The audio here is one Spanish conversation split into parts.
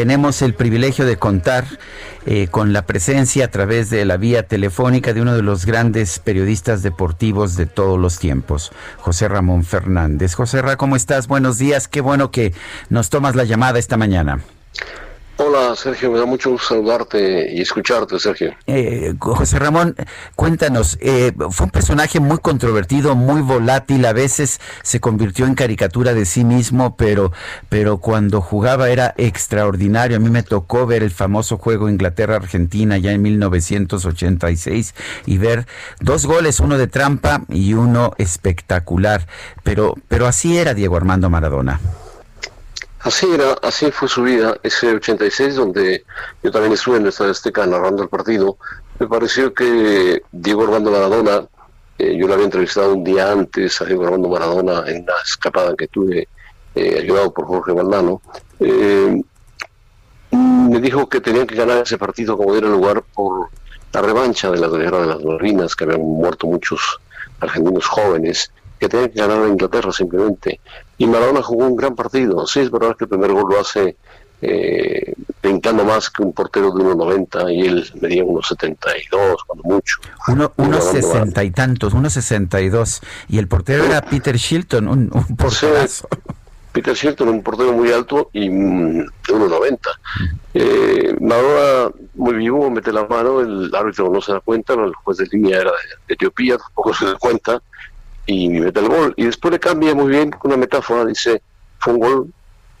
Tenemos el privilegio de contar eh, con la presencia a través de la vía telefónica de uno de los grandes periodistas deportivos de todos los tiempos, José Ramón Fernández. José Ra, ¿cómo estás? Buenos días. Qué bueno que nos tomas la llamada esta mañana. Hola Sergio, me da mucho gusto saludarte y escucharte Sergio. Eh, José Ramón, cuéntanos, eh, fue un personaje muy controvertido, muy volátil, a veces se convirtió en caricatura de sí mismo, pero, pero cuando jugaba era extraordinario. A mí me tocó ver el famoso juego Inglaterra-Argentina ya en 1986 y ver dos goles, uno de trampa y uno espectacular, pero, pero así era Diego Armando Maradona. Así era, así fue su vida, ese 86 donde yo también estuve en esta Azteca narrando el partido, me pareció que Diego Armando Maradona, eh, yo lo había entrevistado un día antes a Diego Armando Maradona en una escapada que tuve eh, ayudado por Jorge Valdano, eh, me dijo que tenían que ganar ese partido como diera lugar por la revancha de la guerra de las Malvinas, que habían muerto muchos argentinos jóvenes, que tenían que ganar a Inglaterra simplemente. Y Maradona jugó un gran partido. Sí, es verdad que el primer gol lo hace eh, brincando más que un portero de 1,90 y él medía unos 72, cuando mucho. Uno, unos sesenta y tantos, unos 62. Y el portero era Peter Shilton, un, un porterazo. Peter Shilton, un portero muy alto y mm, de 1,90. Eh, Maradona muy vivo, mete la mano, el árbitro no se da cuenta, el juez de línea era de Etiopía, tampoco se da cuenta y mete el gol. Y después le cambia muy bien una metáfora, dice, fue un gol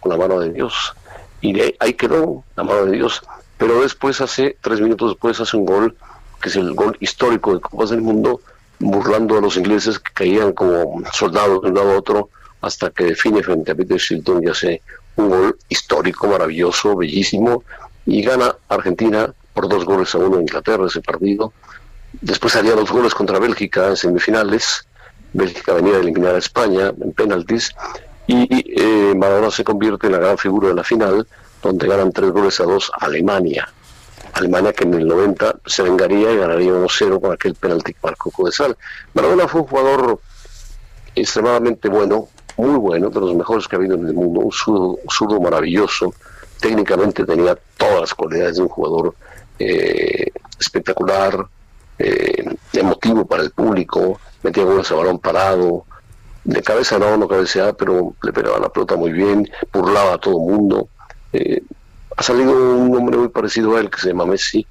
con la mano de Dios. Y ahí quedó la mano de Dios. Pero después hace, tres minutos después, hace un gol, que es el gol histórico de Copas del Mundo, burlando a los ingleses que caían como soldados de un lado a otro, hasta que define frente a Peter Shilton y hace un gol histórico, maravilloso, bellísimo, y gana Argentina por dos goles a uno en Inglaterra ese partido. Después haría dos goles contra Bélgica en semifinales, Bélgica venía a eliminar a España en penaltis y eh, Maradona se convierte en la gran figura de la final, donde ganan tres goles a dos Alemania. Alemania que en el 90 se vengaría y ganaría 1-0 con aquel penalti que marcó Codesal. Maradona fue un jugador extremadamente bueno, muy bueno, de los mejores que ha habido en el mundo, un zurdo, maravilloso, técnicamente tenía todas las cualidades de un jugador eh, espectacular, eh, emotivo para el público, metía goles a balón parado, de cabeza no, no cabeceaba, pero le pegaba la pelota muy bien, burlaba a todo el mundo. Eh, ha salido un hombre muy parecido a él que se llama Messi,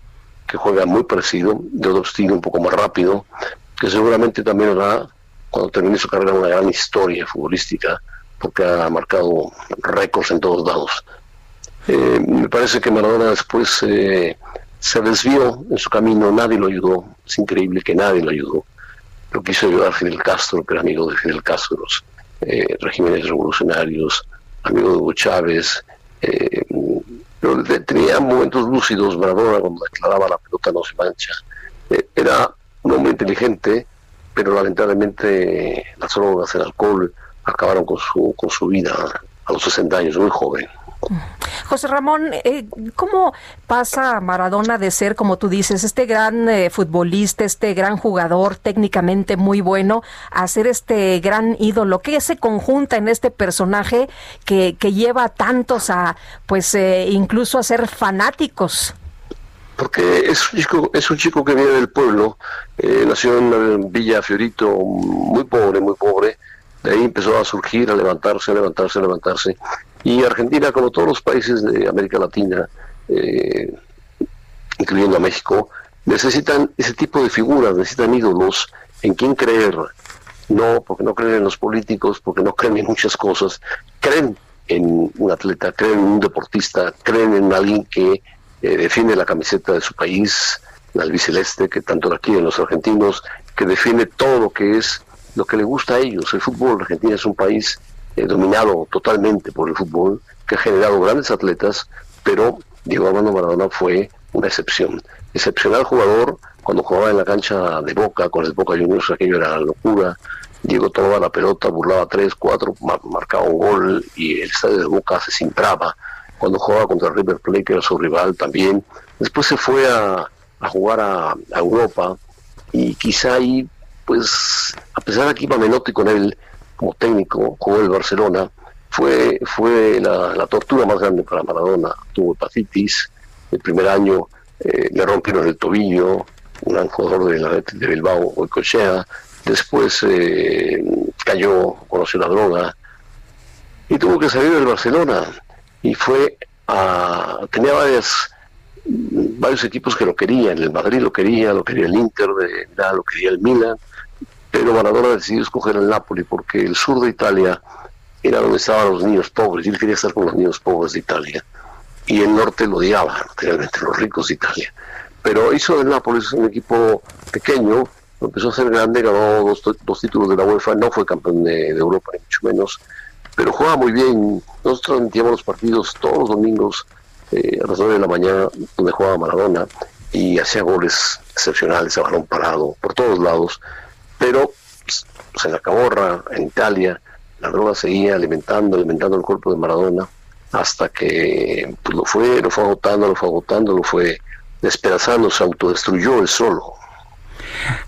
que juega muy parecido, de otro estilo un poco más rápido, que seguramente también hará, cuando termine su carrera, una gran historia futbolística, porque ha marcado récords en todos lados. Eh, me parece que Maradona después eh, se desvió en su camino, nadie lo ayudó, es increíble que nadie lo ayudó lo quiso ayudar Fidel Castro, que era amigo de Fidel Castro, los eh, regímenes revolucionarios, amigo de Hugo Chávez. Eh, pero tenía momentos lúcidos, Maradona, cuando declaraba la pelota no se mancha. Eh, era un hombre inteligente, pero lamentablemente las drogas, el alcohol, acabaron con su, con su vida a los 60 años, muy joven. José Ramón, eh, ¿cómo pasa Maradona de ser, como tú dices, este gran eh, futbolista, este gran jugador técnicamente muy bueno, a ser este gran ídolo? ¿Qué se conjunta en este personaje que, lleva a tantos a, pues, eh, incluso a ser fanáticos? Porque es un chico, es un chico que viene del pueblo, nació en Villa Fiorito, muy pobre, muy pobre, de ahí empezó a surgir, a levantarse, a levantarse, a levantarse. Y Argentina, como todos los países de América Latina, eh, incluyendo a México, necesitan ese tipo de figuras, necesitan ídolos en quien creer. No, porque no creen en los políticos, porque no creen en muchas cosas. Creen en un atleta, creen en un deportista, creen en alguien que eh, defiende la camiseta de su país, la albiceleste, que tanto la quieren los argentinos, que defiende todo lo que es lo que le gusta a ellos. El fútbol argentino es un país eh, dominado totalmente por el fútbol, que ha generado grandes atletas, pero Diego Armando Maradona fue una excepción. Excepcional jugador, cuando jugaba en la cancha de Boca, con el Boca Juniors, aquello era locura. Diego tomaba la pelota, burlaba tres, cuatro, marcaba un gol y el estadio de Boca se cintraba. Cuando jugaba contra River Plate, que era su rival también. Después se fue a, jugar a, Europa y quizá ahí, pues, a pesar de que iba Menotti con él como técnico, jugó el Barcelona, fue, fue la, tortura más grande para Maradona. Tuvo hepatitis, el primer año eh, le rompieron el tobillo, un gran jugador de la de Bilbao, después eh, cayó, conoció la droga y tuvo que salir del Barcelona y fue a, tenía varias, varios equipos que lo querían, el Madrid lo quería, lo quería el Inter, lo quería el Milan, pero Maradona decidió escoger el Napoli porque el sur de Italia era donde estaban los niños pobres, y él quería estar con los niños pobres de Italia. Y el norte lo odiaba, realmente, los ricos de Italia. Pero hizo el Nápoles un equipo pequeño, empezó a ser grande, ganó dos, dos títulos de la UEFA, no fue campeón de, Europa, ni mucho menos, pero jugaba muy bien. Nosotros transmitíamos los partidos todos los domingos eh, a las 9 de la mañana, donde jugaba Maradona, y hacía goles excepcionales a balón parado, por todos lados. Pero pues, en la Caborra, en Italia, la droga seguía alimentando, alimentando el cuerpo de Maradona, hasta que pues, lo fue, lo fue agotando, lo fue agotando, lo fue despedazando, se autodestruyó él solo.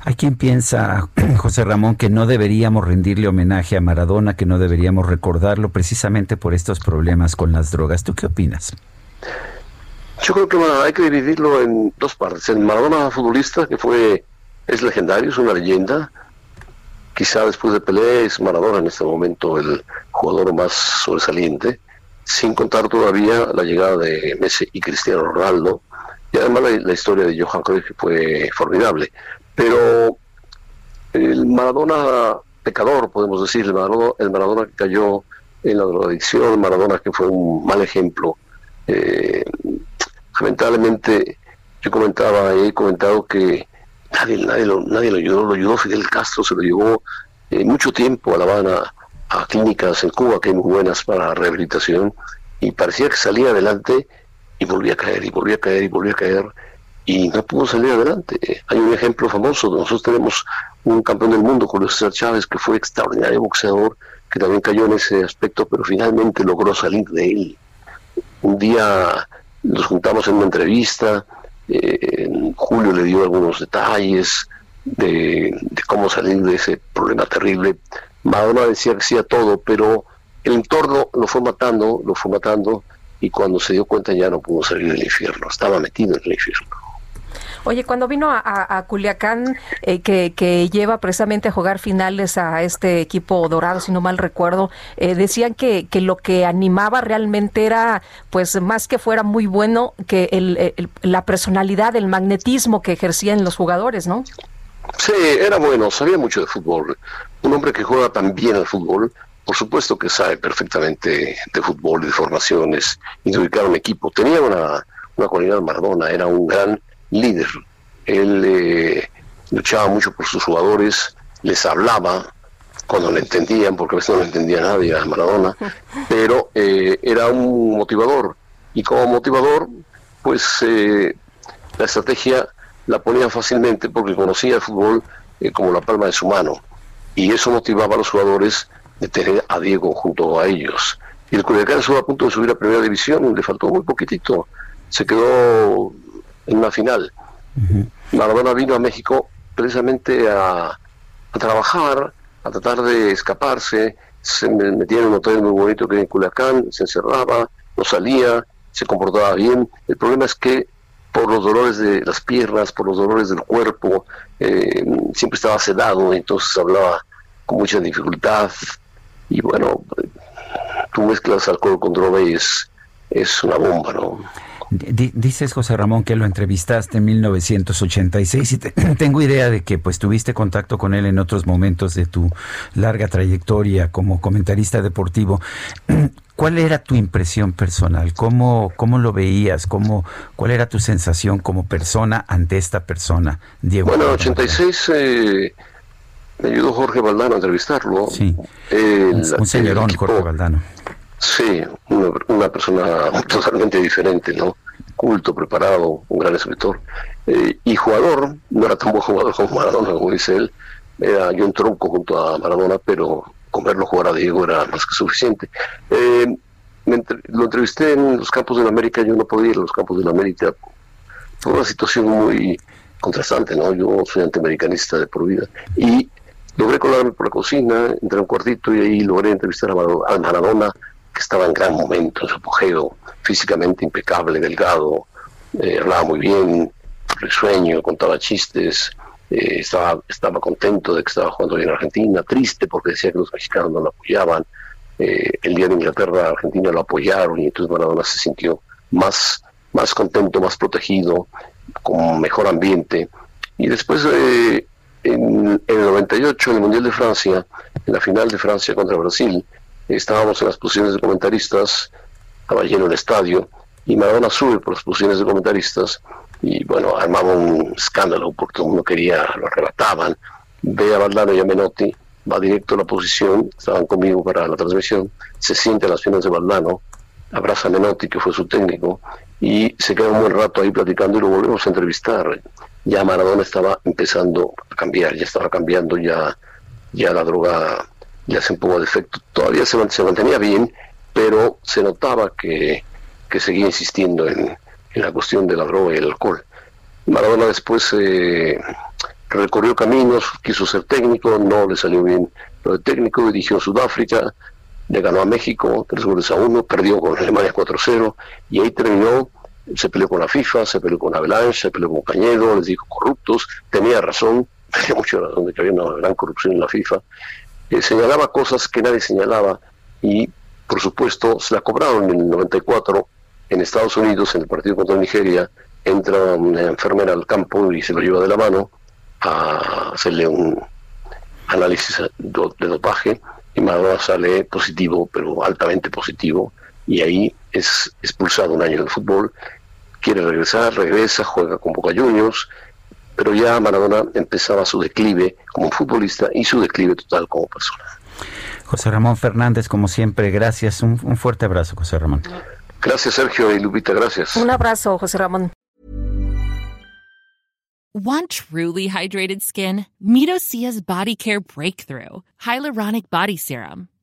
Hay quien piensa, José Ramón, que no deberíamos rendirle homenaje a Maradona, que no deberíamos recordarlo precisamente por estos problemas con las drogas. ¿Tú qué opinas? Yo creo que hay que dividirlo en dos partes. El Maradona futbolista, que fue, es legendario, es una leyenda, quizá después de Pelé es Maradona en este momento el jugador más sobresaliente, sin contar todavía la llegada de Messi y Cristiano Ronaldo, y además la, historia de Johan Cruyff fue formidable. Pero el Maradona pecador, podemos decir, el Maradona, que cayó en la drogadicción, el Maradona que fue un mal ejemplo. Eh, lamentablemente, yo comentaba, he comentado que nadie, nadie, lo, nadie lo ayudó, lo ayudó Fidel Castro, se lo llevó eh, mucho tiempo a La Habana, a clínicas en Cuba que hay muy buenas para rehabilitación, y parecía que salía adelante y volvía a caer, y volvía a caer, y volvía a caer, y no pudo salir adelante. Hay un ejemplo famoso, nosotros tenemos un campeón del mundo, Julio César Chávez, que fue extraordinario boxeador, que también cayó en ese aspecto, pero finalmente logró salir de él. Un día nos juntamos en una entrevista, eh, Julio le dio algunos detalles de, cómo salir de ese problema terrible. Madonna decía que hacía todo, pero el entorno lo fue matando, lo fue matando, y cuando se dio cuenta ya no pudo salir del infierno, estaba metido en el infierno. Oye, cuando vino a, Culiacán, eh, que, lleva precisamente a jugar finales a este equipo dorado, si no mal recuerdo, eh, decían que, lo que animaba realmente era, pues más que fuera muy bueno, que la personalidad, el magnetismo que ejercían los jugadores, ¿no? Sí, era bueno, sabía mucho de fútbol. Un hombre que juega tan bien al fútbol, por supuesto que sabe perfectamente de fútbol de formaciones y de ubicar un equipo. Tenía una, una cualidad Maradona, era un gran líder. Él eh, luchaba mucho por sus jugadores, les hablaba cuando le entendían, porque a veces no le entendía nadie a Maradona, pero eh, era un motivador. Y como motivador, pues eh, la estrategia la ponía fácilmente porque conocía el fútbol como la palma de su mano. Y eso motivaba a los jugadores de tener a Diego junto a ellos. Y el Culiacán estuvo a punto de subir a primera división, le faltó muy poquitito. Se quedó en una final. Maradona vino a México precisamente a, trabajar, a tratar de escaparse, se metía en un hotel muy bonito que era en Culiacán, se encerraba, no salía, se comportaba bien. El problema es que por los dolores de las piernas, por los dolores del cuerpo, eh, siempre estaba sedado, entonces hablaba con mucha dificultad. Y bueno, tú mezclas alcohol con droga y es, es una bomba, ¿no? Dices, José Ramón, que lo entrevistaste en 1986 y tengo idea de que pues tuviste contacto con él en otros momentos de tu larga trayectoria como comentarista deportivo. ¿Cuál era tu impresión personal? ¿Cómo, cómo lo veías? ¿Cómo, ¿Cuál era tu sensación como persona ante esta persona, Diego? Bueno, en 86 eh, me ayudó Jorge Valdano a entrevistarlo. Sí. un señorón, Jorge Valdano. Sí, una, persona totalmente diferente, ¿no? Culto, preparado, un gran escritor. Eh, y jugador, no era tan buen jugador como Maradona, como dice él. Era yo un tronco junto a Maradona, pero con verlo jugar a Diego era más que suficiente. Eh, lo entrevisté en los campos de la América, yo no podía ir a los campos de la América. Fue una situación muy contrastante, ¿no? Yo soy antiamericanista de por vida. Y logré colarme por la cocina, entré a un cuartito y ahí logré entrevistar a Maradona, que estaba en gran momento, en su apogeo, físicamente impecable, delgado, eh, hablaba muy bien, risueño, contaba chistes, eh, estaba, estaba contento de que estaba jugando bien en Argentina, triste porque decía que los mexicanos no lo apoyaban. Eh, el día de Inglaterra, Argentina lo apoyaron y entonces Maradona se sintió más, más contento, más protegido, con mejor ambiente. Y después, eh, en, el 98, en el Mundial de Francia, en la final de Francia contra Brasil, estábamos en las posiciones de comentaristas, estaba lleno el estadio, y Maradona sube por las posiciones de comentaristas y bueno, armaba un escándalo porque uno quería, lo arrebataban, ve a Valdano y a Menotti, va directo a la posición, estaban conmigo para la transmisión, se siente a las piernas de Valdano, abraza a Menotti, que fue su técnico, y se queda un buen rato ahí platicando y lo volvemos a entrevistar. Ya Maradona estaba empezando a cambiar, ya estaba cambiando, ya, ya la droga ya se un poco de efecto. Todavía se, mantenía bien, pero se notaba que, seguía insistiendo en, en la cuestión de la droga y el alcohol. Maradona después eh, recorrió caminos, quiso ser técnico, no le salió bien lo de técnico, dirigió Sudáfrica, le ganó a México tres goles a uno, perdió con Alemania 4-0 y ahí terminó, se peleó con la FIFA, se peleó con Avalanche, se peleó con Cañedo, les dijo corruptos, tenía razón, tenía mucha razón de que había una gran corrupción en la FIFA, eh, señalaba cosas que nadie señalaba y por supuesto se la cobraron en el 94 en Estados Unidos, en el partido contra Nigeria, entra una enfermera al campo y se lo lleva de la mano a hacerle un análisis de dopaje y Maradona sale positivo, pero altamente positivo, y ahí es expulsado un año del fútbol, quiere regresar, regresa, juega con Boca Juniors, pero ya Maradona empezaba su declive como futbolista y su declive total como persona. José Ramón Fernández, como siempre, gracias. Un, un fuerte abrazo, José Ramón. Gracias, Sergio y Lupita, gracias. Un abrazo, José Ramón. Want truly hydrated skin? Meet Osea's Body Care Breakthrough Hyaluronic Body Serum.